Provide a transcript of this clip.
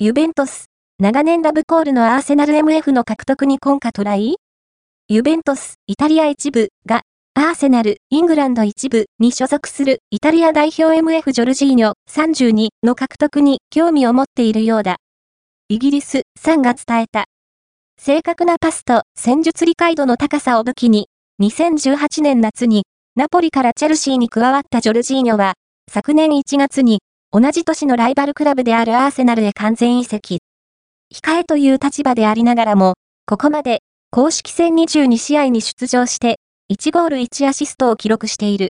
ユベントス、長年ラブコールのアーセナル MF の獲得に今夏トライ？ユベントス、イタリア一部が、アーセナル、イングランド一部に所属する。イタリア代表 MF ジョルジーニョ。32の獲得に興味を持っているようだ。イギリス、3が伝えた。正確なパスと戦術理解度の高さを武器に、2018年夏に、ナポリからチェルシーに加わったジョルジーニョは、昨年1月に、同じ年のライバルクラブであるアーセナルへ完全移籍。控えという立場でありながらも、ここまで、公式戦22試合に出場して、1ゴール1アシストを記録している。